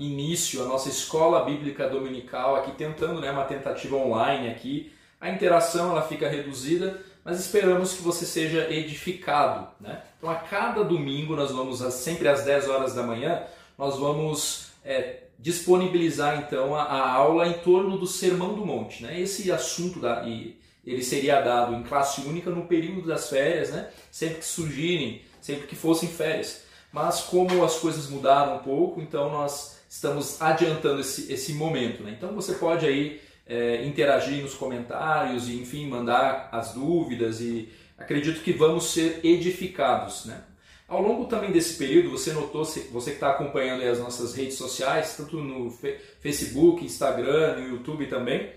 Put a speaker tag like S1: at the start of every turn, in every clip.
S1: início à nossa escola bíblica dominical, aqui tentando né, uma tentativa online aqui. A interação ela fica reduzida, mas esperamos que você seja edificado. Né? Então a cada domingo nós vamos, sempre às 10 horas da manhã, nós vamos é, disponibilizar então a, a, aula em torno do Sermão do Monte. Né? Esse assunto da, e ele seria dado em classe única no período das férias, né? sempre que surgirem, sempre que fossem férias. Mas como as coisas mudaram um pouco, então nós estamos adiantando esse, esse momento. Né? Então você pode aí é, interagir nos comentários e enfim mandar as dúvidas e acredito que vamos ser edificados. Né? Ao longo também desse período, você notou, você que está acompanhando as nossas redes sociais, tanto no Facebook, Instagram, no YouTube também,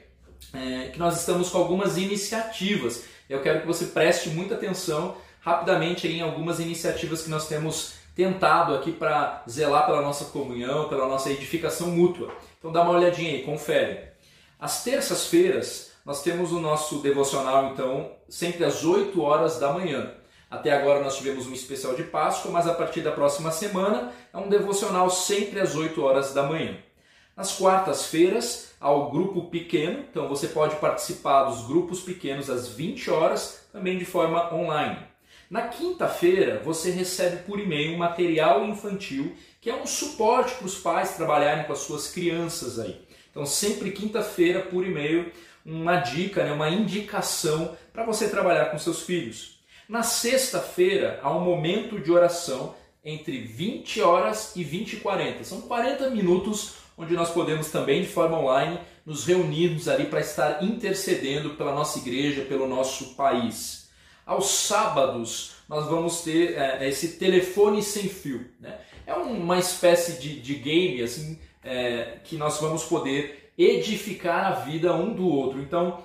S1: é, que nós estamos com algumas iniciativas. Eu quero que você preste muita atenção rapidamente em algumas iniciativas que nós temos tentado aqui para zelar pela nossa comunhão, pela nossa edificação mútua. Então dá uma olhadinha aí, confere. Às terças-feiras nós temos o nosso devocional então sempre às 8 horas da manhã. Até agora nós tivemos um especial de Páscoa, mas a partir da próxima semana é um devocional sempre às 8 horas da manhã. Nas quartas-feiras, ao grupo pequeno, então você pode participar dos grupos pequenos às 20 horas, também de forma online. Na quinta-feira, você recebe por e-mail um material infantil, que é um suporte para os pais trabalharem com as suas crianças aí. Então, sempre quinta-feira, por e-mail, uma dica, né, uma indicação para você trabalhar com seus filhos. Na sexta-feira, há um momento de oração entre 20 horas e 20 e 40. São 40 minutos onde nós podemos também, de forma online, nos reunirmos ali para estar intercedendo pela nossa igreja, pelo nosso país. Aos sábados, nós vamos ter é, esse telefone sem fio. Né? É uma espécie de, de game assim é, que nós vamos poder edificar a vida um do outro. Então,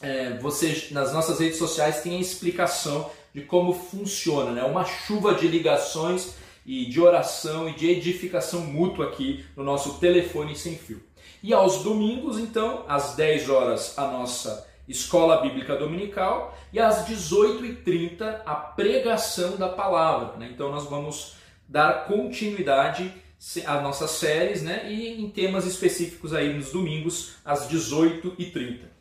S1: é, você nas nossas redes sociais tem a explicação de como funciona, né? Uma chuva de ligações e de oração e de edificação mútua aqui no nosso telefone sem fio. E aos domingos, então, às 10 horas, a nossa escola bíblica dominical e às 18h30 a pregação da palavra. Né? Então, nós vamos dar continuidade às nossas séries né? e em temas específicos aí nos domingos, às 18h30.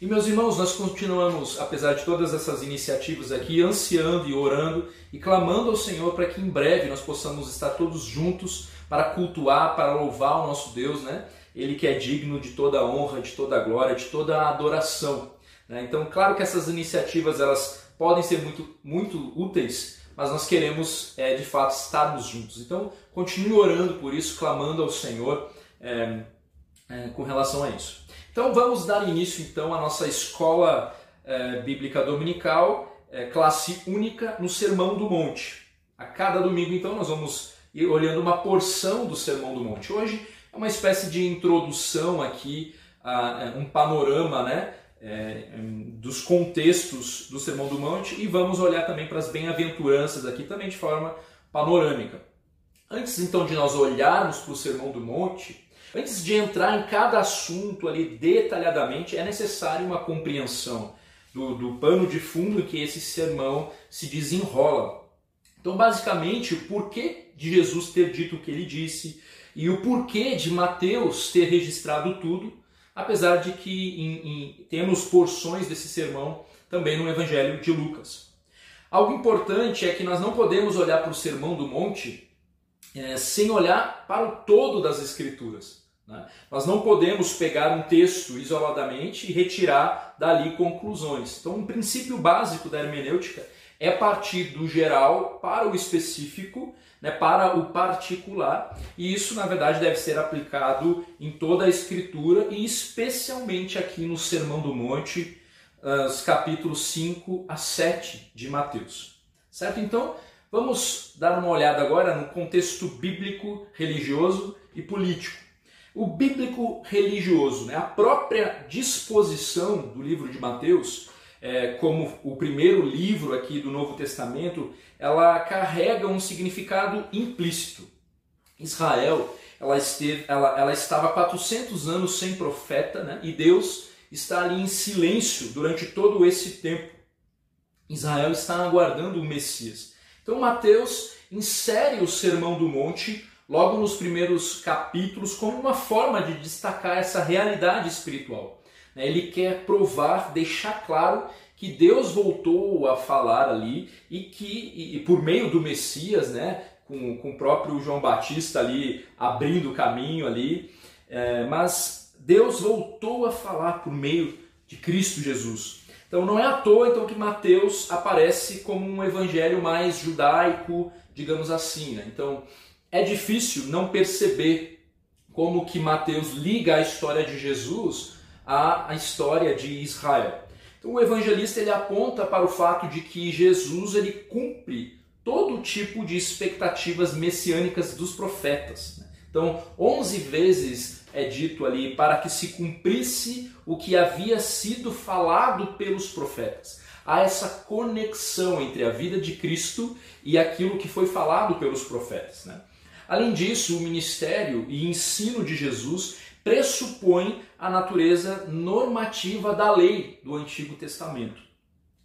S1: E meus irmãos, nós continuamos, apesar de todas essas iniciativas aqui, ansiando e orando e clamando ao Senhor para que em breve nós possamos estar todos juntos para cultuar, para louvar o nosso Deus, né? Ele que é digno de toda honra, de toda glória, de toda adoração. Né? Então, claro que essas iniciativas elas podem ser muito, muito úteis, mas nós queremos é, de fato estarmos juntos. Então, continue orando por isso, clamando ao Senhor é, é, com relação a isso. Então vamos dar início então à nossa escola é, bíblica dominical, é, classe única no Sermão do Monte. A cada domingo então nós vamos ir olhando uma porção do Sermão do Monte. Hoje é uma espécie de introdução aqui, a, um panorama, né? É, dos contextos do Sermão do Monte e vamos olhar também para as bem-aventuranças aqui também de forma panorâmica. Antes então de nós olharmos para o Sermão do Monte, Antes de entrar em cada assunto ali detalhadamente, é necessário uma compreensão do, do pano de fundo que esse sermão se desenrola. Então, basicamente, o porquê de Jesus ter dito o que ele disse e o porquê de Mateus ter registrado tudo, apesar de que em, em, temos porções desse sermão também no Evangelho de Lucas. Algo importante é que nós não podemos olhar para o Sermão do Monte é, sem olhar para o todo das Escrituras. Né? Nós não podemos pegar um texto isoladamente e retirar dali conclusões. Então, um princípio básico da hermenêutica é partir do geral para o específico, né, para o particular, e isso, na verdade, deve ser aplicado em toda a Escritura e especialmente aqui no Sermão do Monte, os capítulos 5 a 7 de Mateus. Certo? Então, Vamos dar uma olhada agora no contexto bíblico, religioso e político. O bíblico religioso, né, a própria disposição do livro de Mateus, é, como o primeiro livro aqui do Novo Testamento, ela carrega um significado implícito. Israel, ela, esteve, ela, ela estava 400 anos sem profeta, né, e Deus está ali em silêncio durante todo esse tempo. Israel está aguardando o Messias. Então Mateus insere o Sermão do Monte logo nos primeiros capítulos, como uma forma de destacar essa realidade espiritual. Né? Ele quer provar, deixar claro que Deus voltou a falar ali e que, e, por meio do Messias, né, com, com o próprio João Batista ali abrindo o caminho ali, é, mas Deus voltou a falar por meio de Cristo Jesus. Então não é à toa então que Mateus aparece como um evangelho mais judaico, digamos assim. Né? Então é difícil não perceber como que Mateus liga a história de Jesus à, história de Israel. Então o evangelista ele aponta para o fato de que Jesus ele cumpre todo tipo de expectativas messiânicas dos profetas. Né? Então, 11 vezes é dito ali para que se cumprisse o que havia sido falado pelos profetas. Há essa conexão entre a vida de Cristo e aquilo que foi falado pelos profetas. Né? Além disso, o ministério e ensino de Jesus pressupõe a natureza normativa da lei do Antigo Testamento.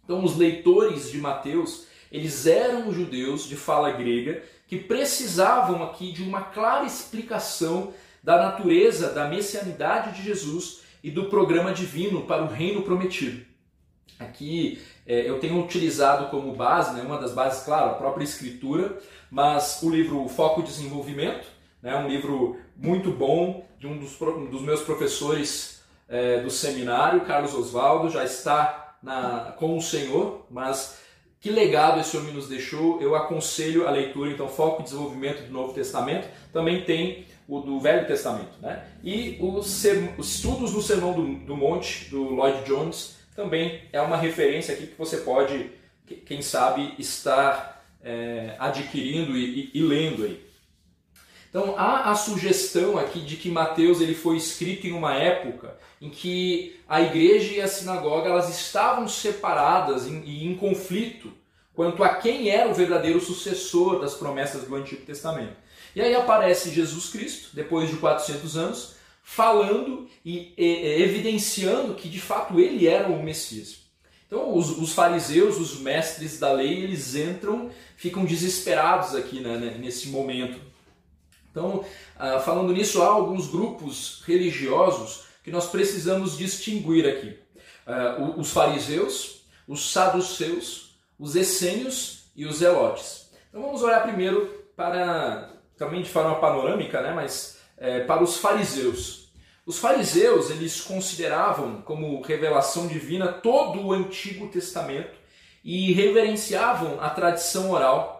S1: Então, os leitores de Mateus, eles eram judeus de fala grega que precisavam aqui de uma clara explicação da natureza da messianidade de Jesus e do programa divino para o reino prometido. Aqui é, eu tenho utilizado como base, né, uma das bases, claro, a própria Escritura, mas o livro Foco Desenvolvimento, né, um livro muito bom de um dos, dos meus professores é, do seminário, Carlos Oswaldo, já está na, com o Senhor, mas que legado esse homem nos deixou, eu aconselho a leitura, então, Foco e Desenvolvimento do Novo Testamento, também tem o do Velho Testamento, né? E os, os estudos do Sermão do, do Monte, do Lloyd Jones, também é uma referência aqui que você pode, quem sabe, estar é, adquirindo e, e, e lendo aí. Então há a sugestão aqui de que Mateus ele foi escrito em uma época em que a igreja e a sinagoga elas estavam separadas e em conflito quanto a quem era o verdadeiro sucessor das promessas do Antigo Testamento. E aí aparece Jesus Cristo, depois de 400 anos, falando e, evidenciando que de fato ele era o Messias. Então os, os, fariseus, os mestres da lei, eles entram, ficam desesperados aqui né, nesse momento então, ah, falando nisso, há alguns grupos religiosos que nós precisamos distinguir aqui: ah, os fariseus, os saduceus, os essênios e os zelotes. Então, vamos olhar primeiro para, também de forma panorâmica, né, mas é, para os fariseus. Os fariseus eles consideravam como revelação divina todo o Antigo Testamento e reverenciavam a tradição oral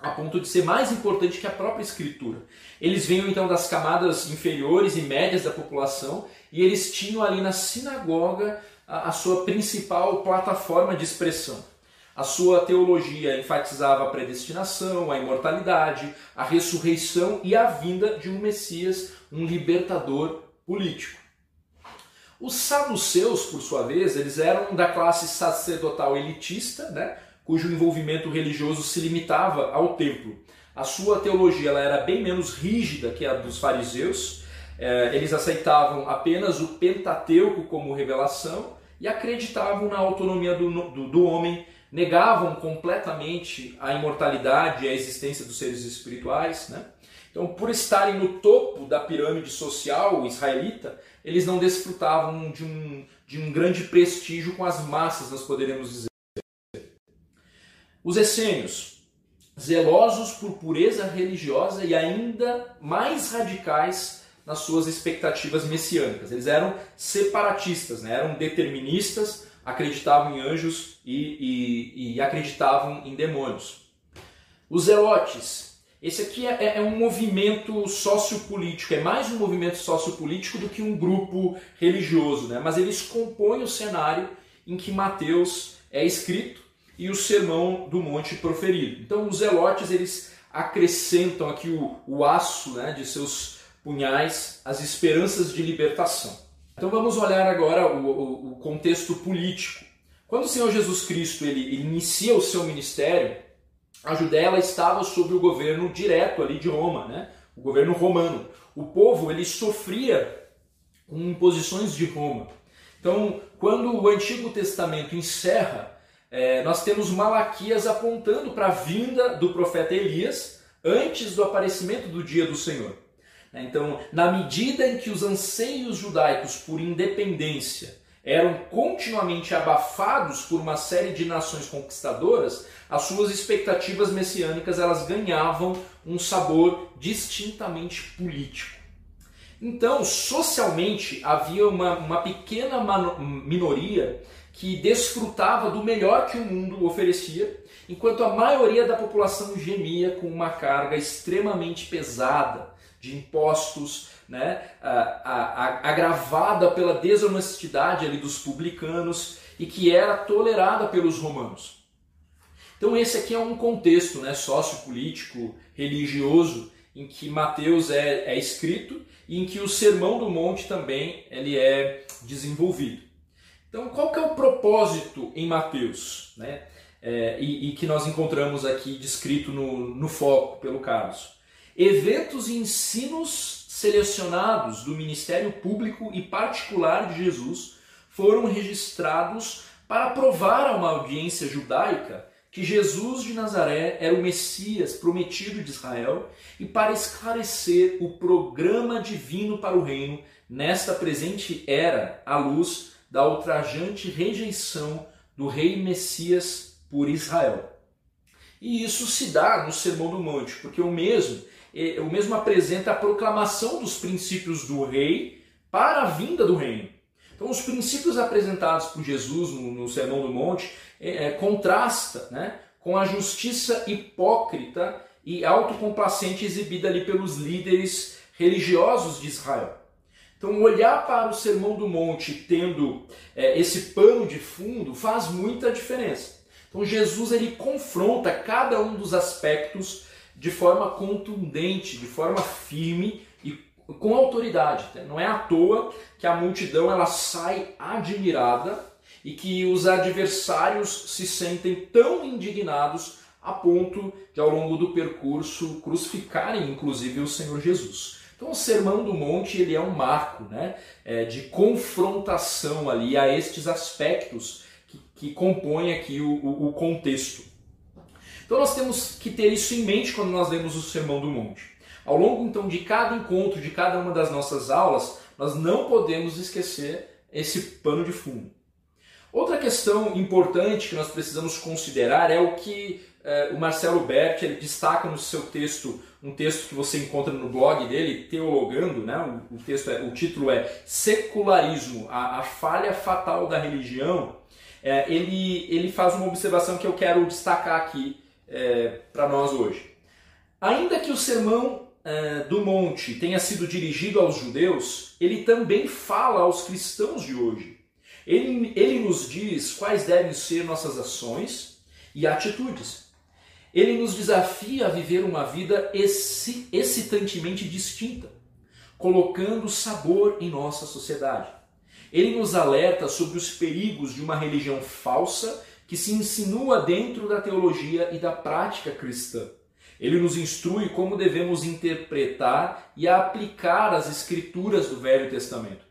S1: a ponto de ser mais importante que a própria escritura. Eles vinham então das camadas inferiores e médias da população e eles tinham ali na sinagoga a, a sua principal plataforma de expressão. A sua teologia enfatizava a predestinação, a imortalidade, a ressurreição e a vinda de um Messias, um libertador político. Os saduceus, por sua vez, eles eram da classe sacerdotal elitista, né? Cujo envolvimento religioso se limitava ao templo. A sua teologia ela era bem menos rígida que a dos fariseus. É, eles aceitavam apenas o Pentateuco como revelação e acreditavam na autonomia do, do, do homem, negavam completamente a imortalidade e a existência dos seres espirituais. Né? Então, por estarem no topo da pirâmide social israelita, eles não desfrutavam de um, de um grande prestígio com as massas, nós poderíamos dizer. Os essênios, zelosos por pureza religiosa e ainda mais radicais nas suas expectativas messiânicas. Eles eram separatistas, né? eram deterministas, acreditavam em anjos e, e, e acreditavam em demônios. Os zelotes, esse aqui é, é, um movimento sociopolítico, é mais um movimento sociopolítico do que um grupo religioso, né? mas eles compõem o cenário em que Mateus é escrito e o sermão do monte proferido. Então os zelotes eles acrescentam aqui o, o aço né, de seus punhais, as esperanças de libertação. Então vamos olhar agora o, o, o contexto político. Quando o Senhor Jesus Cristo ele, ele inicia o seu ministério, a Judéia estava sob o governo direto ali de Roma, né? o governo romano. O povo ele sofria com imposições de Roma. Então, quando o Antigo Testamento encerra é, nós temos Malaquias apontando para a vinda do profeta Elias, antes do aparecimento do dia do Senhor. Então, na medida em que os anseios judaicos por independência eram continuamente abafados por uma série de nações conquistadoras, as suas expectativas messiânicas elas ganhavam um sabor distintamente político. Então, socialmente, havia uma, uma pequena minoria que desfrutava do melhor que o mundo oferecia, enquanto a maioria da população gemia com uma carga extremamente pesada de impostos, né, agravada pela desonestidade ali dos publicanos e que era tolerada pelos romanos. Então esse aqui é um contexto né, sociopolítico, religioso, em que Mateus é, é escrito e em que o Sermão do Monte também ele é desenvolvido. Então, qual que é o propósito em Mateus? Né? É, e, e, que nós encontramos aqui descrito no, no foco pelo Carlos. Eventos e ensinos selecionados do ministério público e particular de Jesus foram registrados para provar a uma audiência judaica que Jesus de Nazaré era o Messias prometido de Israel e para esclarecer o programa divino para o reino nesta presente era à luz da ultrajante rejeição do rei Messias por Israel. E isso se dá no Sermão do Monte, porque o mesmo, o mesmo apresenta a proclamação dos princípios do rei para a vinda do reino. Então, os princípios apresentados por Jesus no, no Sermão do Monte é, é, contrasta né, com a justiça hipócrita e autocomplacente exibida ali pelos líderes religiosos de Israel. Então, olhar para o Sermão do Monte tendo é, esse pano de fundo faz muita diferença. Então, Jesus ele confronta cada um dos aspectos de forma contundente, de forma firme e com autoridade. Não é à toa que a multidão ela sai admirada e que os adversários se sentem tão indignados a ponto de, ao longo do percurso, crucificarem inclusive o Senhor Jesus. Então, o Sermão do Monte ele é um marco né, é, de confrontação ali a estes aspectos que, que compõem aqui o, o, o contexto. Então, nós temos que ter isso em mente quando nós lemos o Sermão do Monte. Ao longo então de cada encontro, de cada uma das nossas aulas, nós não podemos esquecer esse pano de fundo. Outra questão importante que nós precisamos considerar é o que o Marcelo Berti ele destaca no seu texto, um texto que você encontra no blog dele, Teologando, né? o, texto é, o título é Secularismo, a, a falha fatal da religião. Eh, ele, ele faz uma observação que eu quero destacar aqui eh, para nós hoje. Ainda que o sermão do monte tenha sido dirigido aos judeus, ele também fala aos cristãos de hoje. Ele, ele nos diz quais devem ser nossas ações e atitudes. Ele nos desafia a viver uma vida excitantemente distinta, colocando sabor em nossa sociedade. Ele nos alerta sobre os perigos de uma religião falsa que se insinua dentro da teologia e da prática cristã. Ele nos instrui como devemos interpretar e aplicar as escrituras do Velho Testamento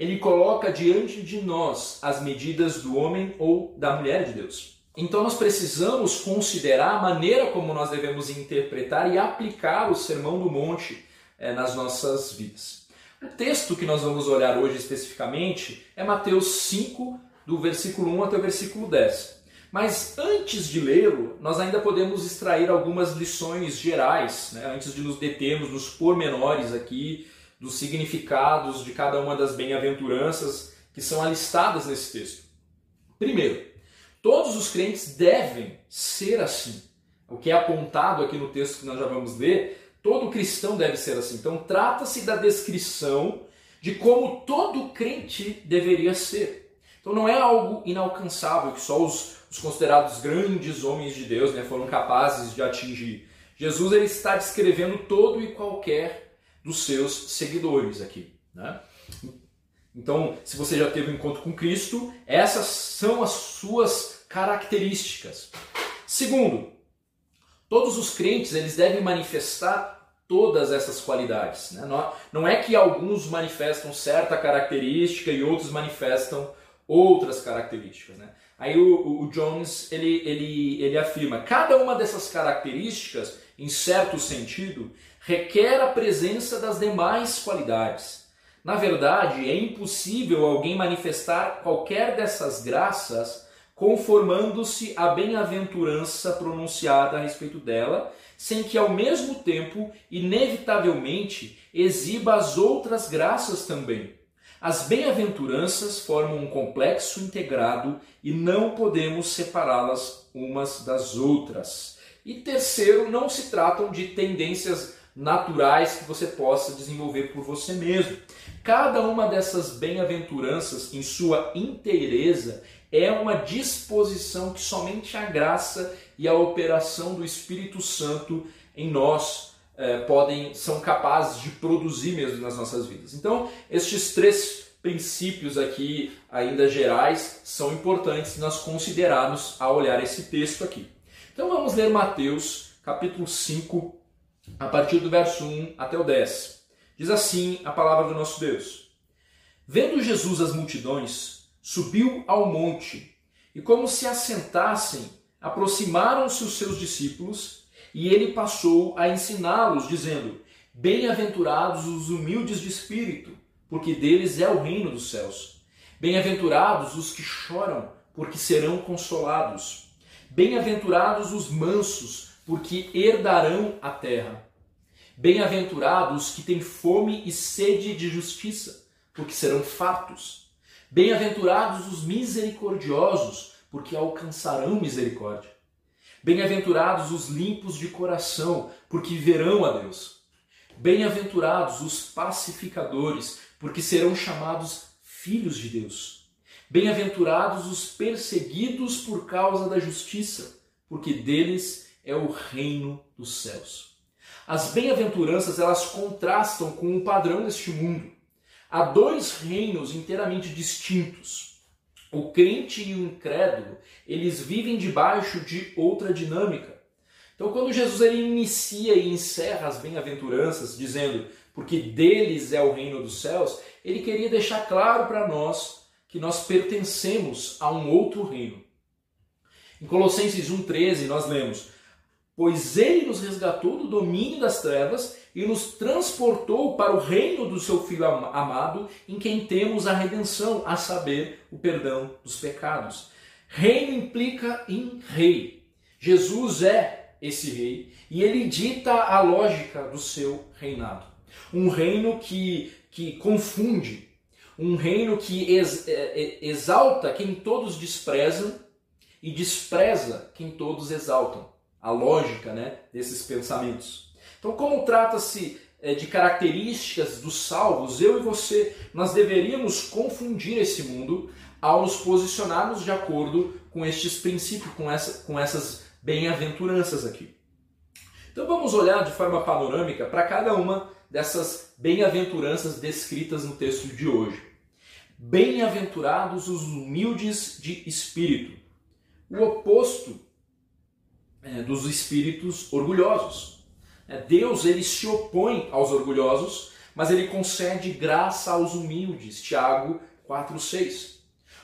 S1: ele coloca diante de nós as medidas do homem ou da mulher de Deus. Então nós precisamos considerar a maneira como nós devemos interpretar e aplicar o Sermão do Monte é, nas nossas vidas. O texto que nós vamos olhar hoje especificamente é Mateus 5, do versículo 1 até o versículo 10. Mas antes de lê-lo, nós ainda podemos extrair algumas lições gerais, né? antes de nos determos nos pormenores aqui dos significados de cada uma das bem-aventuranças que são alistadas nesse texto. Primeiro, todos os crentes devem ser assim. O que é apontado aqui no texto que nós já vamos ler, todo cristão deve ser assim. Então, trata-se da descrição de como todo crente deveria ser. Então, não é algo inalcançável que só os, os considerados grandes homens de Deus né, foram capazes de atingir. Jesus ele está descrevendo todo e qualquer dos seus seguidores aqui. Né? Então, se você já teve um encontro com Cristo, essas são as suas características. Segundo, todos os crentes eles devem manifestar todas essas qualidades. Né? Não é que alguns manifestam certa característica e outros manifestam outras características. Né? Aí o, o Jones ele, ele, ele afirma: cada uma dessas características, em certo sentido, requer a presença das demais qualidades. Na verdade, é impossível alguém manifestar qualquer dessas graças conformando-se à bem-aventurança pronunciada a respeito dela, sem que ao mesmo tempo, inevitavelmente, exiba as outras graças também. As bem-aventuranças formam um complexo integrado e não podemos separá-las umas das outras. E terceiro, não se tratam de tendências naturais que você possa desenvolver por você mesmo. Cada uma dessas bem-aventuranças, em sua inteireza, é uma disposição que somente a graça e a operação do Espírito Santo em nós eh, podem são capazes de produzir mesmo nas nossas vidas. Então, estes três princípios aqui, ainda gerais, são importantes nós considerarmos ao olhar esse texto aqui. Então vamos ler Mateus, capítulo 5, a partir do verso 1 até o 10. Diz assim a palavra do nosso Deus: Vendo Jesus as multidões, subiu ao monte, e como se assentassem, aproximaram-se os seus discípulos, e ele passou a ensiná-los, dizendo: Bem-aventurados os humildes de espírito, porque deles é o reino dos céus. Bem-aventurados os que choram, porque serão consolados. Bem-aventurados os mansos, porque herdarão a terra. Bem-aventurados que têm fome e sede de justiça, porque serão fartos. Bem-aventurados os misericordiosos, porque alcançarão misericórdia. Bem-aventurados os limpos de coração, porque verão a Deus. Bem-aventurados os pacificadores, porque serão chamados filhos de Deus. Bem-aventurados os perseguidos por causa da justiça, porque deles é o reino dos céus. As bem-aventuranças elas contrastam com o padrão deste mundo. Há dois reinos inteiramente distintos. O crente e o incrédulo, eles vivem debaixo de outra dinâmica. Então, quando Jesus ele inicia e encerra as bem-aventuranças, dizendo porque deles é o reino dos céus, ele queria deixar claro para nós que nós pertencemos a um outro reino. Em Colossenses 1,13 nós lemos: Pois ele nos resgatou do domínio das trevas e nos transportou para o reino do seu Filho amado, em quem temos a redenção, a saber, o perdão dos pecados. Reino implica em rei. Jesus é esse rei e ele dita a lógica do seu reinado. Um reino que, que confunde, um reino que ex, é, é, exalta quem todos desprezam e despreza quem todos exaltam. A lógica né, desses pensamentos. Então, como trata-se é, de características dos salvos, eu e você, nós deveríamos confundir esse mundo ao nos posicionarmos de acordo com estes princípios, com, essa, com essas bem-aventuranças aqui. Então vamos olhar de forma panorâmica para cada uma dessas bem-aventuranças descritas no texto de hoje. Bem-aventurados os humildes de espírito. O oposto é, dos espíritos orgulhosos. É, Deus ele se opõe aos orgulhosos, mas ele concede graça aos humildes. Tiago 4:6.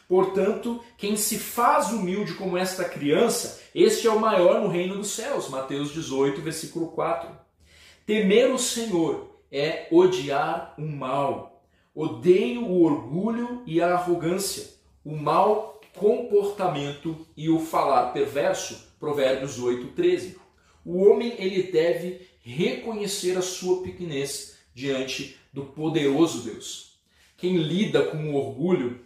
S1: Portanto, quem se faz humilde como esta criança, este é o maior no reino dos céus. Mateus 18, versículo 4. Temer o Senhor é odiar o mal. Odeio o orgulho e a arrogância, o mau comportamento e o falar perverso. Provérbios 8, 13. O homem ele deve reconhecer a sua pequenez diante do poderoso Deus. Quem lida com o orgulho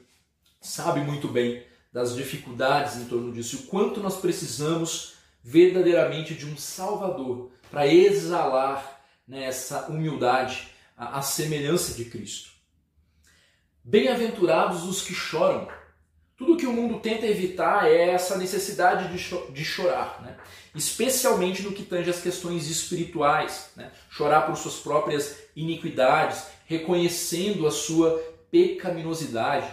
S1: sabe muito bem das dificuldades em torno disso, o quanto nós precisamos verdadeiramente de um Salvador para exalar nessa humildade a, a semelhança de Cristo. Bem-aventurados os que choram. Tudo que o mundo tenta evitar é essa necessidade de, cho de chorar, né? especialmente no que tange as questões espirituais. Né? Chorar por suas próprias iniquidades, reconhecendo a sua pecaminosidade.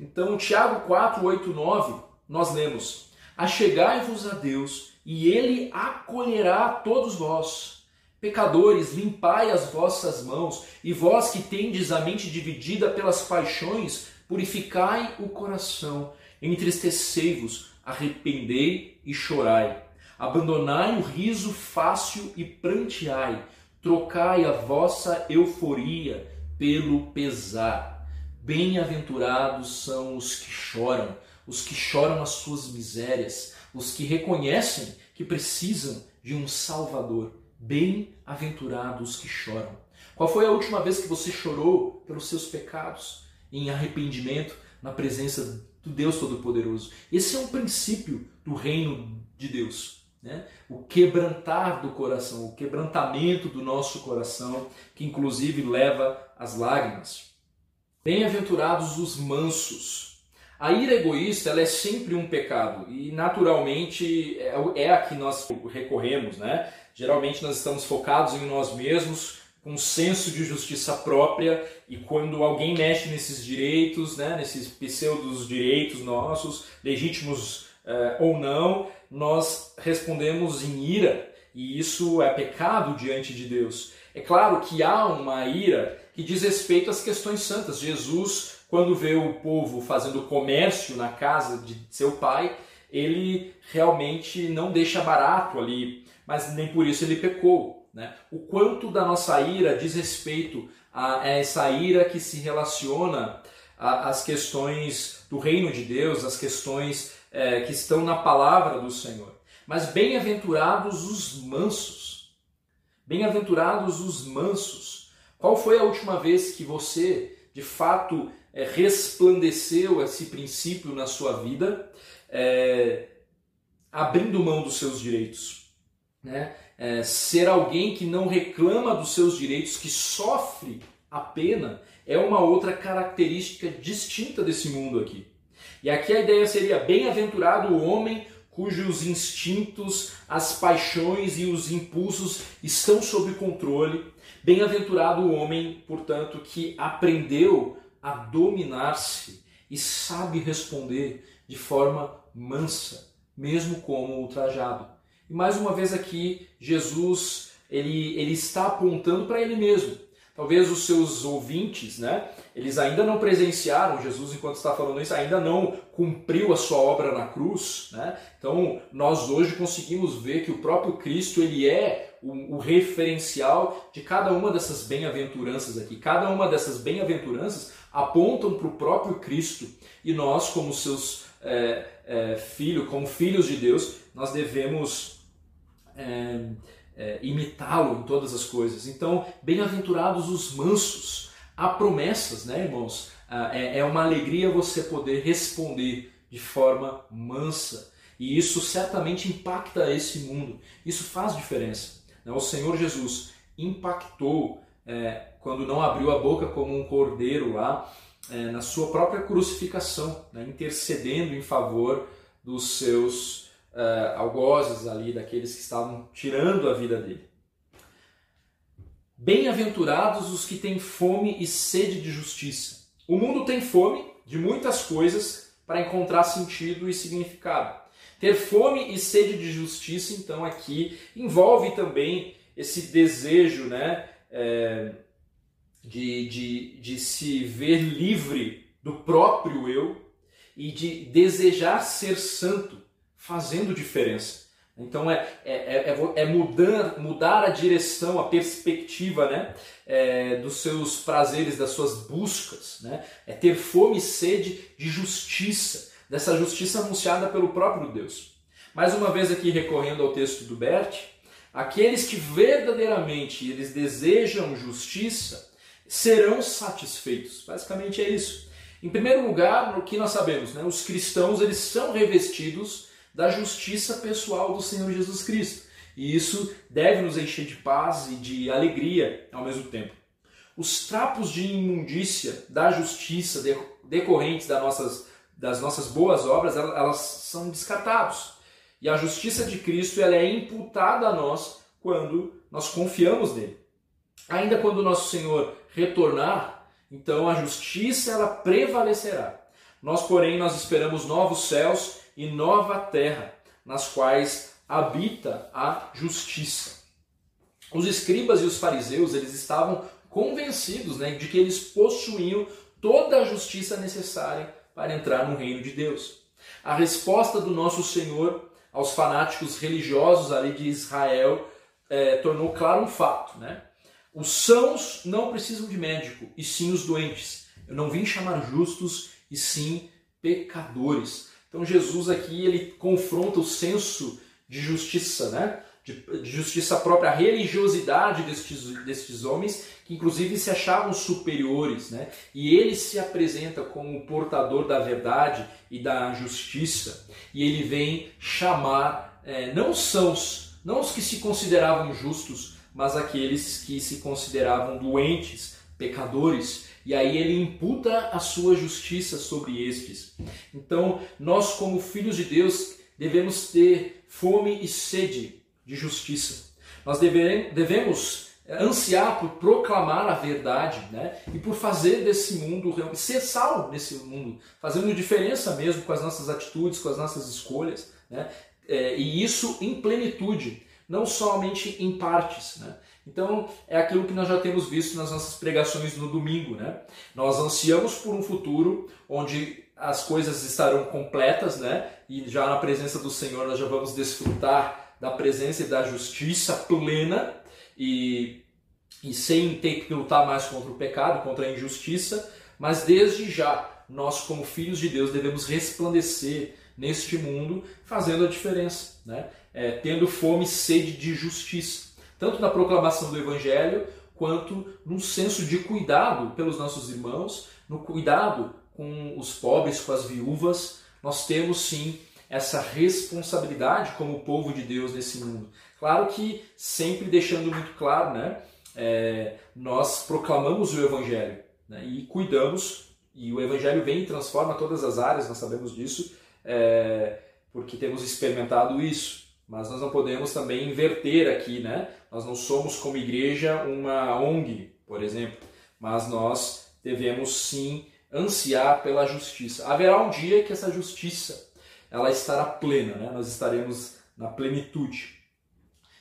S1: Então, Tiago 4, 8, 9, nós lemos: Achegai-vos a Deus, e ele acolherá todos vós. Pecadores, limpai as vossas mãos, e vós que tendes a mente dividida pelas paixões, purificai o coração. Entristecei-vos, arrependei e chorai. Abandonai o riso fácil e pranteai. Trocai a vossa euforia pelo pesar. Bem-aventurados são os que choram, os que choram as suas misérias, os que reconhecem que precisam de um Salvador. Bem-aventurados os que choram. Qual foi a última vez que você chorou pelos seus pecados em arrependimento na presença do Deus Todo-Poderoso? Esse é um princípio do reino de Deus. Né? O quebrantar do coração, o quebrantamento do nosso coração, que inclusive leva às lágrimas. Bem-aventurados os mansos. A ira egoísta ela é sempre um pecado e naturalmente é, é a que nós recorremos. Né? Geralmente nós estamos focados em nós mesmos, um senso de justiça própria e quando alguém mexe nesses direitos, né, nesses pseudos direitos nossos, legítimos uh, ou não, nós respondemos em ira e isso é pecado diante de Deus. É claro que há uma ira que diz respeito às questões santas. Jesus, quando vê o povo fazendo comércio na casa de seu pai, ele realmente não deixa barato ali, mas nem por isso ele pecou. Né? O quanto da nossa ira diz respeito a essa ira que se relaciona às questões do reino de Deus, às questões é, que estão na palavra do Senhor. Mas bem-aventurados os mansos. Bem-aventurados os mansos. Qual foi a última vez que você, de fato, é, resplandeceu esse princípio na sua vida, é, abrindo mão dos seus direitos? Né? É, ser alguém que não reclama dos seus direitos, que sofre a pena, é uma outra característica distinta desse mundo aqui. E aqui a ideia seria: bem-aventurado o homem cujos instintos, as paixões e os impulsos estão sob controle. Bem-aventurado o homem, portanto, que aprendeu a dominar-se e sabe responder de forma mansa, mesmo como ultrajado. E mais uma vez aqui, Jesus ele, ele está apontando para ele mesmo. Talvez os seus ouvintes, né, eles ainda não presenciaram Jesus enquanto está falando isso, ainda não cumpriu a sua obra na cruz, né? Então, nós hoje conseguimos ver que o próprio Cristo, ele é o, o referencial de cada uma dessas bem-aventuranças aqui. Cada uma dessas bem-aventuranças apontam para o próprio Cristo e nós, como seus é, é, filhos, como filhos de Deus, nós devemos é, é, imitá-lo em todas as coisas. Então, bem-aventurados os mansos. Há promessas, né, irmãos? Ah, é, é uma alegria você poder responder de forma mansa. E isso certamente impacta esse mundo. Isso faz diferença. Né? O Senhor Jesus impactou é, quando não abriu a boca como um cordeiro lá é, na sua própria crucificação, né? intercedendo em favor dos seus uh, algozes ali, daqueles que estavam tirando a vida dele. Bem-aventurados os que têm fome e sede de justiça. O mundo tem fome de muitas coisas para encontrar sentido e significado. Ter fome e sede de justiça, então, aqui envolve também esse desejo né, é, de, de, de se ver livre do próprio eu e de desejar ser santo fazendo diferença. Então é, é, é, é mudar, mudar a direção, a perspectiva né, é, dos seus prazeres, das suas buscas. Né? É ter fome e sede de justiça, dessa justiça anunciada pelo próprio Deus. Mais uma vez aqui recorrendo ao texto do Bert, aqueles que verdadeiramente eles desejam justiça serão satisfeitos. Basicamente é isso. Em primeiro lugar, o que nós sabemos, né, os cristãos eles são revestidos da justiça pessoal do Senhor Jesus Cristo. E isso deve nos encher de paz e de alegria ao mesmo tempo. Os trapos de imundícia da justiça decorrentes das nossas, das nossas boas obras, elas são descartados. E a justiça de Cristo ela é imputada a nós quando nós confiamos nele. Ainda quando o nosso Senhor retornar, então a justiça ela prevalecerá. Nós, porém, nós esperamos novos céus e nova terra, nas quais habita a justiça. Os escribas e os fariseus, eles estavam convencidos né, de que eles possuíam toda a justiça necessária para entrar no reino de Deus. A resposta do nosso Senhor aos fanáticos religiosos ali de Israel é, tornou claro um fato, né? Os sãos não precisam de médico, e sim os doentes. Eu não vim chamar justos, e sim pecadores. Então Jesus aqui ele confronta o senso de justiça, né? De, de justiça própria, a religiosidade destes, destes homens, que inclusive se achavam superiores, né? E ele se apresenta como o portador da verdade e da justiça, e ele vem chamar é, não sãos, não os que se consideravam justos, mas aqueles que se consideravam doentes, pecadores, e aí ele imputa a sua justiça sobre estes. Então, nós, como filhos de Deus, devemos ter fome e sede de justiça. Nós devemos ansiar por proclamar a verdade né? e por fazer desse mundo, ser sal nesse mundo, fazendo diferença mesmo com as nossas atitudes, com as nossas escolhas. Né? É, e isso em plenitude, não somente em partes. Né? Então, é aquilo que nós já temos visto nas nossas pregações no domingo. Né? Nós ansiamos por um futuro onde as coisas estarão completas, né? e já na presença do Senhor nós já vamos desfrutar da presença e da justiça plena, e, e sem ter que lutar mais contra o pecado, contra a injustiça, mas desde já, nós, como filhos de Deus, devemos resplandecer neste mundo, fazendo a diferença, né? É, tendo fome e sede de justiça tanto na proclamação do Evangelho, quanto num senso de cuidado pelos nossos irmãos, no cuidado com os pobres, com as viúvas. Nós temos sim essa responsabilidade como povo de Deus nesse mundo. Claro que sempre deixando muito claro, né? É, nós proclamamos o Evangelho né, e cuidamos, e o Evangelho vem e transforma todas as áreas, nós sabemos disso, é, porque temos experimentado isso. Mas nós não podemos também inverter aqui, né? Nós não somos como igreja uma ONG, por exemplo, mas nós devemos sim ansiar pela justiça. Haverá um dia que essa justiça ela estará plena, né? Nós estaremos na plenitude.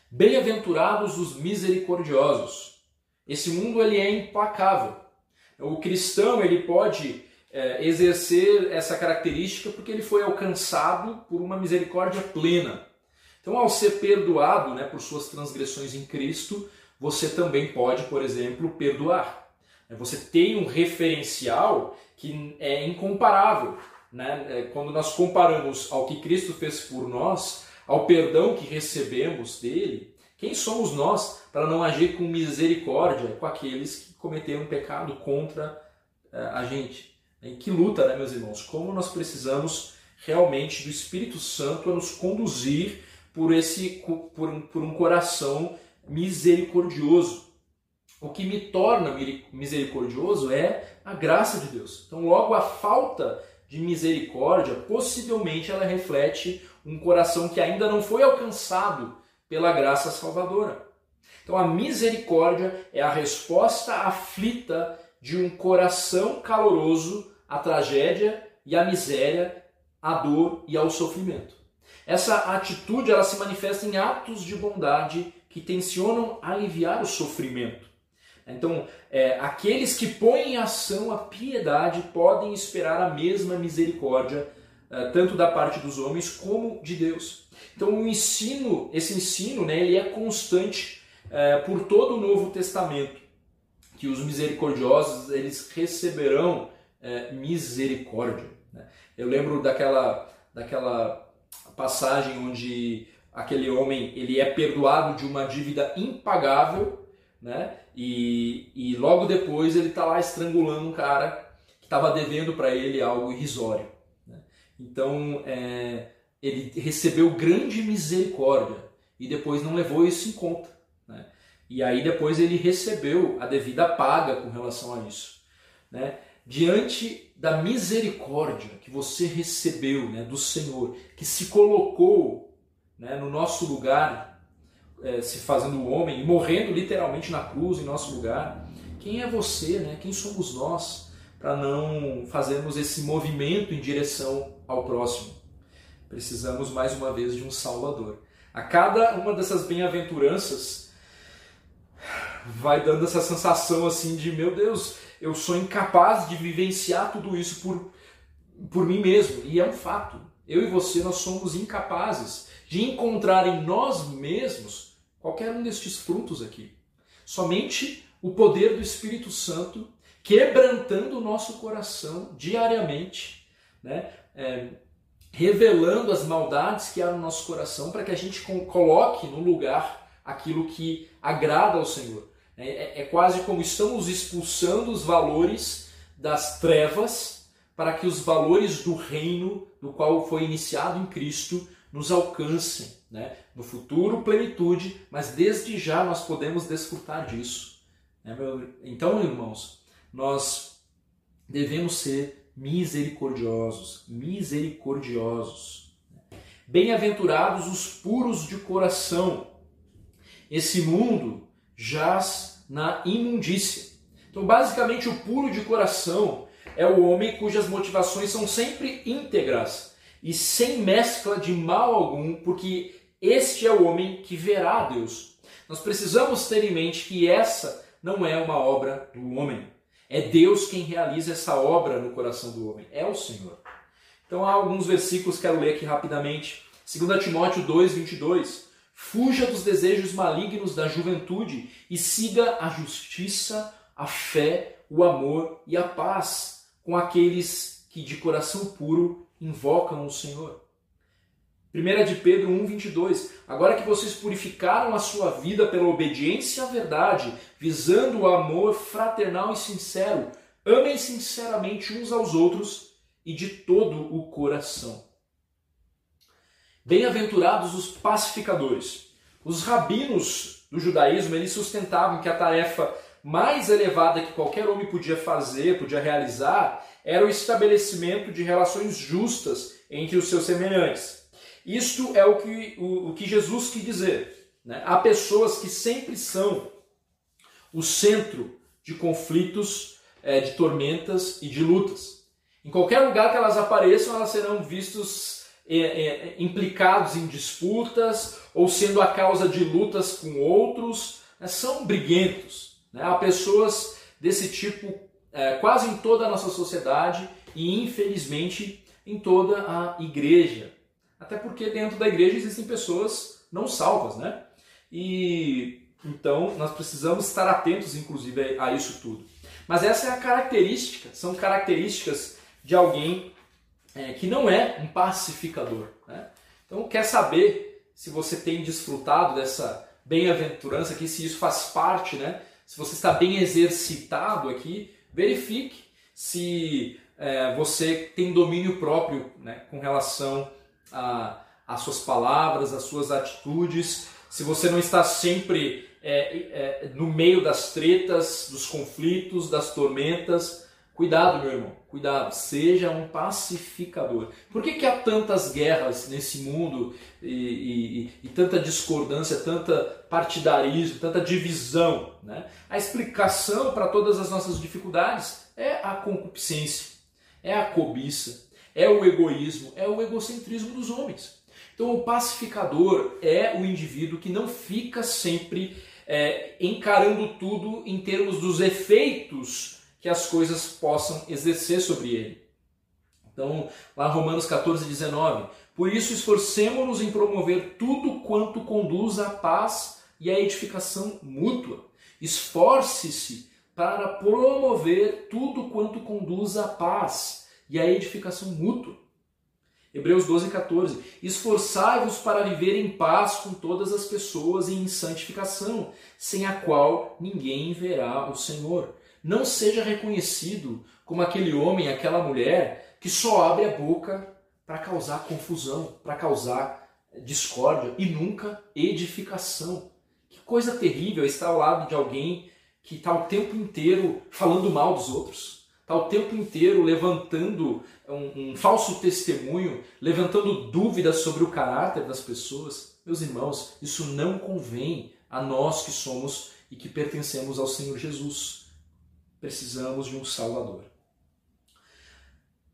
S1: Bem-aventurados os misericordiosos. Esse mundo ele é implacável. O cristão ele pode é, exercer essa característica porque ele foi alcançado por uma misericórdia plena. Então, ao ser perdoado né, por suas transgressões em Cristo, você também pode, por exemplo, perdoar. Você tem um referencial que é incomparável. Né? É, quando nós comparamos ao que Cristo fez por nós, ao perdão que recebemos dele, quem somos nós para não agir com misericórdia com aqueles que cometeram pecado contra é, a gente? Em que luta, né, meus irmãos? Como nós precisamos realmente do Espírito Santo a nos conduzir por, esse, por, um, por um coração misericordioso. O que me torna misericordioso é a graça de Deus. Então, logo, a falta de misericórdia, possivelmente ela reflete um coração que ainda não foi alcançado pela graça salvadora. Então, a misericórdia é a resposta aflita de um coração caloroso à tragédia e à miséria, à dor e ao sofrimento. Essa atitude ela se manifesta em atos de bondade que tensionam aliviar o sofrimento. Então, é, aqueles que põem em ação a piedade podem esperar a mesma misericórdia, é, tanto da parte dos homens como de Deus. Então, o ensino, esse ensino, né, ele é constante é, por todo o Novo Testamento, que os misericordiosos eles receberão é, misericórdia. Né? Eu lembro daquela, daquela passagem onde aquele homem ele é perdoado de uma dívida impagável, né? E, e logo depois ele está lá estrangulando um cara que estava devendo para ele algo irrisório. Né? Então é, ele recebeu grande misericórdia e depois não levou isso em conta. Né? E aí depois ele recebeu a devida paga com relação a isso. Né? Diante da misericórdia que você recebeu né, do Senhor, que se colocou né, no nosso lugar, é, se fazendo homem e morrendo literalmente na cruz em nosso lugar, quem é você, né? quem somos nós para não fazermos esse movimento em direção ao próximo? Precisamos mais uma vez de um Salvador. A cada uma dessas bem-aventuranças vai dando essa sensação assim de meu Deus, eu sou incapaz de vivenciar tudo isso por, por mim mesmo. E é um fato. Eu e você, nós somos incapazes de encontrar em nós mesmos qualquer um destes frutos aqui. Somente o poder do Espírito Santo quebrantando o nosso coração diariamente, né? É, revelando as maldades que há no nosso coração para que a gente coloque no lugar aquilo que agrada ao Senhor. É, é, é quase como estamos expulsando os valores das trevas para que os valores do reino, do qual foi iniciado em Cristo, nos alcancem. Né? No futuro, plenitude, mas desde já nós podemos desfrutar disso. Né, então, irmãos, nós devemos ser misericordiosos, misericordiosos. Bem-aventurados os puros de coração. Esse mundo jaz na imundícia. Então, basicamente, o puro de coração é o homem cujas motivações são sempre íntegras e sem mescla de mal algum, porque este é o homem que verá Deus. Nós precisamos ter em mente que essa não é uma obra do homem. É Deus quem realiza essa obra no coração do homem. É o Senhor. Então há alguns versículos que quero ler aqui rapidamente. 2 Timóteo 2, 22. Fuja dos desejos malignos da juventude e siga a justiça, a fé, o amor e a paz com aqueles que de coração puro invocam o Senhor. 1 de Pedro 1, 22. Agora que vocês purificaram a sua vida pela obediência à verdade, visando o amor fraternal e sincero, amem sinceramente uns aos outros e de todo o coração. Bem-aventurados os pacificadores. Os rabinos do judaísmo, eles sustentavam que a tarefa mais elevada que qualquer homem podia fazer, podia realizar, era o estabelecimento de relações justas entre os seus semelhantes. Isto é o que, o, o que Jesus quis dizer. Né? Há pessoas que sempre são o centro de conflitos, é, de tormentas e de lutas. Em qualquer lugar que elas apareçam, elas serão vistos é, é, implicados em disputas ou sendo a causa de lutas com outros. Né? São briguentos. Né? Há pessoas desse tipo é, quase em toda a nossa sociedade e, infelizmente, em toda a igreja. Até porque dentro da igreja existem pessoas não salvas, né? E então nós precisamos estar atentos, inclusive, a isso tudo. Mas essa é a característica, são características de alguém é, que não é um pacificador. Né? Então, quer saber se você tem desfrutado dessa bem-aventurança aqui, se isso faz parte, né? Se você está bem exercitado aqui, verifique se é, você tem domínio próprio né, com relação as suas palavras, as suas atitudes, se você não está sempre é, é, no meio das tretas, dos conflitos, das tormentas, cuidado, meu irmão, cuidado, seja um pacificador. Por que, que há tantas guerras nesse mundo e, e, e tanta discordância, tanta partidarismo, tanta divisão? Né? A explicação para todas as nossas dificuldades é a concupiscência, é a cobiça, é o egoísmo, é o egocentrismo dos homens. Então, o pacificador é o indivíduo que não fica sempre é, encarando tudo em termos dos efeitos que as coisas possam exercer sobre ele. Então, lá Romanos 14, 19. Por isso, esforcemos-nos em promover tudo quanto conduz à paz e à edificação mútua. Esforce-se para promover tudo quanto conduz à paz e a edificação mútua. Hebreus 12, 14. Esforçai-vos para viver em paz com todas as pessoas e em santificação, sem a qual ninguém verá o Senhor. Não seja reconhecido como aquele homem, aquela mulher que só abre a boca para causar confusão, para causar discórdia e nunca edificação. Que coisa terrível estar ao lado de alguém que está o tempo inteiro falando mal dos outros está o tempo inteiro levantando um, um, falso testemunho, levantando dúvidas sobre o caráter das pessoas. Meus irmãos, isso não convém a nós que somos e que pertencemos ao Senhor Jesus. Precisamos de um Salvador.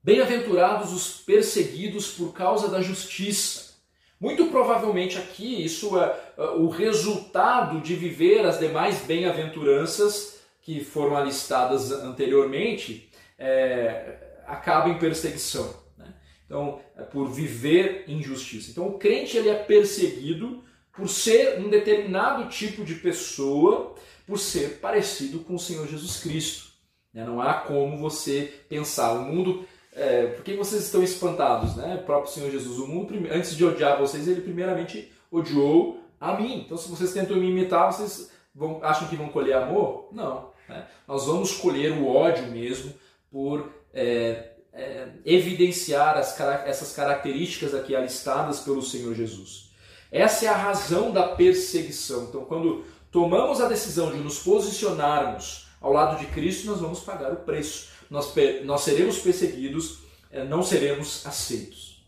S1: Bem-aventurados os perseguidos por causa da justiça. Muito provavelmente aqui isso é, é o resultado de viver as demais bem-aventuranças que foram alistadas anteriormente, é, acaba em perseguição. Né? Então, é por viver injustiça. Então, o crente ele é perseguido por ser um determinado tipo de pessoa, por ser parecido com o Senhor Jesus Cristo. Né? Não há como você pensar o mundo. É, por que vocês estão espantados? Né? O próprio Senhor Jesus, o mundo, antes de odiar vocês, ele primeiramente odiou a mim. Então, se vocês tentam me imitar, vocês vão, acham que vão colher amor? Não. Né? Nós vamos colher o ódio mesmo por é, é, evidenciar as, essas características aqui alistadas pelo Senhor Jesus. Essa é a razão da perseguição. Então, quando tomamos a decisão de nos posicionarmos ao lado de Cristo, nós vamos pagar o preço. Nós, nós seremos perseguidos, é, não seremos aceitos.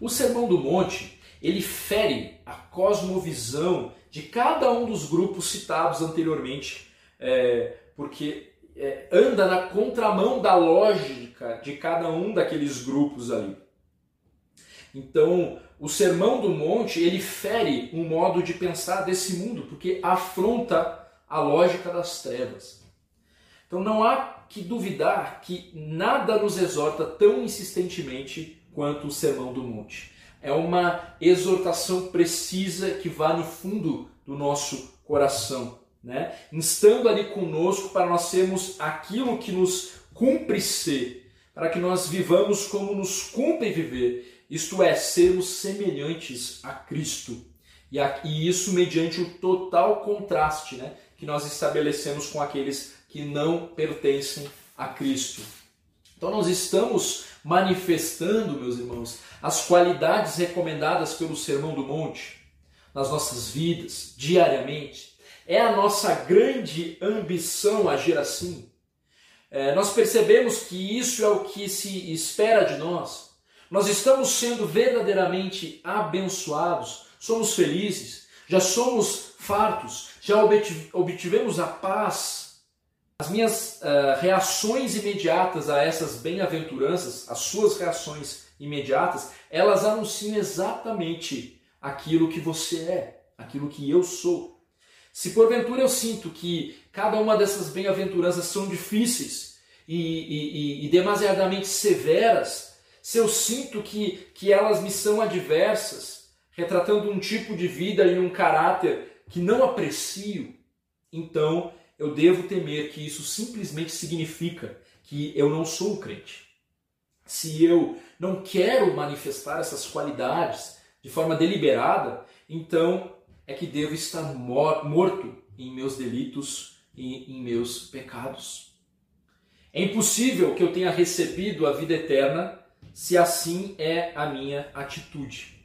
S1: O Sermão do Monte, ele fere a cosmovisão de cada um dos grupos citados anteriormente, é, porque é, anda na contramão da lógica de cada um daqueles grupos ali. Então, o Sermão do Monte, ele fere um modo de pensar desse mundo, porque afronta a lógica das trevas. Então não há que duvidar que nada nos exorta tão insistentemente quanto o Sermão do Monte. É uma exortação precisa que vai no fundo do nosso coração, né? Instando ali conosco para nós sermos aquilo que nos cumpre ser, para que nós vivamos como nos cumpre viver, isto é, sermos semelhantes a Cristo. E, e isso mediante o total contraste né, que nós estabelecemos com aqueles que não pertencem a Cristo. Então nós estamos manifestando, meus irmãos, as qualidades recomendadas pelo Sermão do Monte nas nossas vidas, diariamente. É a nossa grande ambição agir assim. É, nós percebemos que isso é o que se espera de nós. Nós estamos sendo verdadeiramente abençoados, somos felizes, já somos fartos, já obtivemos a paz. As minhas uh, reações imediatas a essas bem-aventuranças, as suas reações imediatas, elas anunciam exatamente aquilo que você é, aquilo que eu sou. Se porventura eu sinto que cada uma dessas bem-aventuranças são difíceis e, e, e demasiadamente severas, se eu sinto que, que elas me são adversas, retratando um tipo de vida e um caráter que não aprecio, então eu devo temer que isso simplesmente significa que eu não sou crente. Se eu não quero manifestar essas qualidades de forma deliberada, então é que devo estar morto em meus delitos e em meus pecados. É impossível que eu tenha recebido a vida eterna se assim é a minha atitude.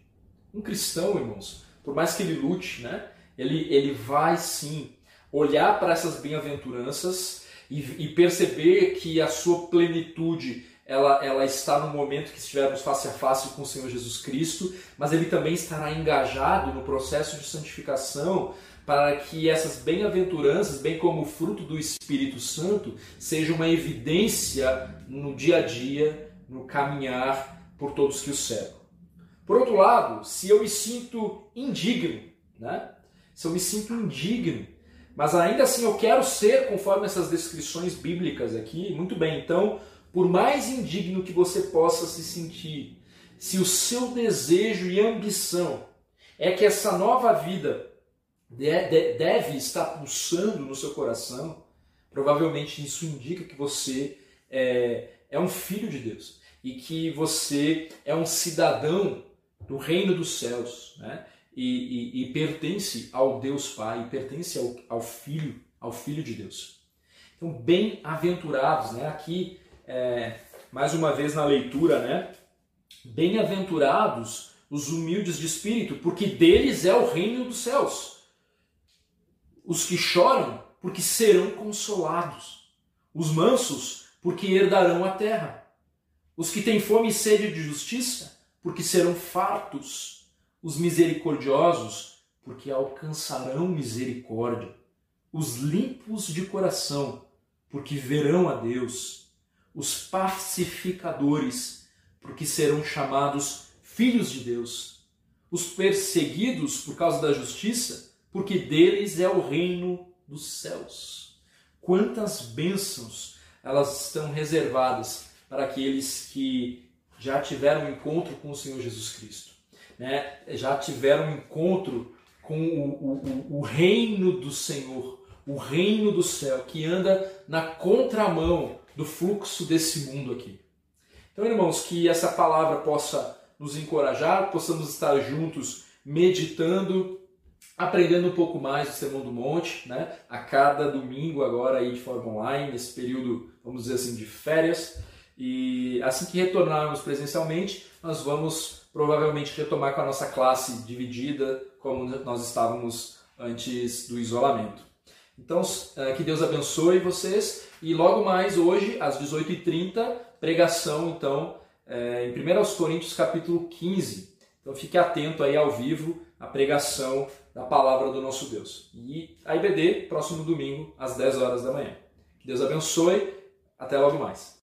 S1: Um cristão, irmãos, por mais que ele lute, né, ele, ele vai sim olhar para essas bem-aventuranças e, e, perceber que a sua plenitude ela, ela está no momento que estivermos face a face com o Senhor Jesus Cristo, mas ele também estará engajado no processo de santificação para que essas bem-aventuranças, bem como o fruto do Espírito Santo, seja uma evidência no dia a dia no caminhar por todos que o cercam. Por outro lado, se eu me sinto indigno, né? se eu me sinto indigno, mas ainda assim eu quero ser conforme essas descrições bíblicas aqui, muito bem, então, por mais indigno que você possa se sentir, se o seu desejo e ambição é que essa nova vida deve estar pulsando no seu coração, provavelmente isso indica que você é, é um filho de Deus e que você é um cidadão do reino dos céus, né? E, e, e pertence ao Deus Pai, pertence ao, ao, Filho, ao Filho de Deus. Então, bem-aventurados, né? Aqui, é, mais uma vez na leitura, né? Bem-aventurados os humildes de espírito, porque deles é o reino dos céus. Os que choram, porque serão consolados. Os mansos, porque herdarão a terra. Os que têm fome e sede de justiça, porque serão fartos. Os misericordiosos, porque alcançarão misericórdia. Os limpos de coração, porque verão a Deus. Os pacificadores, porque serão chamados filhos de Deus. Os perseguidos por causa da justiça, porque deles é o reino dos céus. Quantas bênçãos elas estão reservadas para aqueles que já tiveram um encontro com o Senhor Jesus Cristo, né? já tiveram um encontro com o, o, o reino do Senhor, o reino do céu, que anda na contramão do fluxo desse mundo aqui. Então, irmãos, que essa palavra possa nos encorajar, possamos estar juntos meditando, aprendendo um pouco mais do Sermão do Monte, né? A cada domingo agora aí de forma online, nesse período, vamos dizer assim, de férias. E assim que retornarmos presencialmente, nós vamos provavelmente retomar com a nossa classe dividida, como nós estávamos antes do isolamento. Então, eh, que Deus abençoe vocês e logo mais hoje, às 18h30, pregação, então, é, em 1 Coríntios capítulo 15. Então fique atento aí ao vivo à pregação da palavra do nosso Deus. E a IBD, próximo domingo, às 10 horas da manhã. Que Deus abençoe. Até logo mais.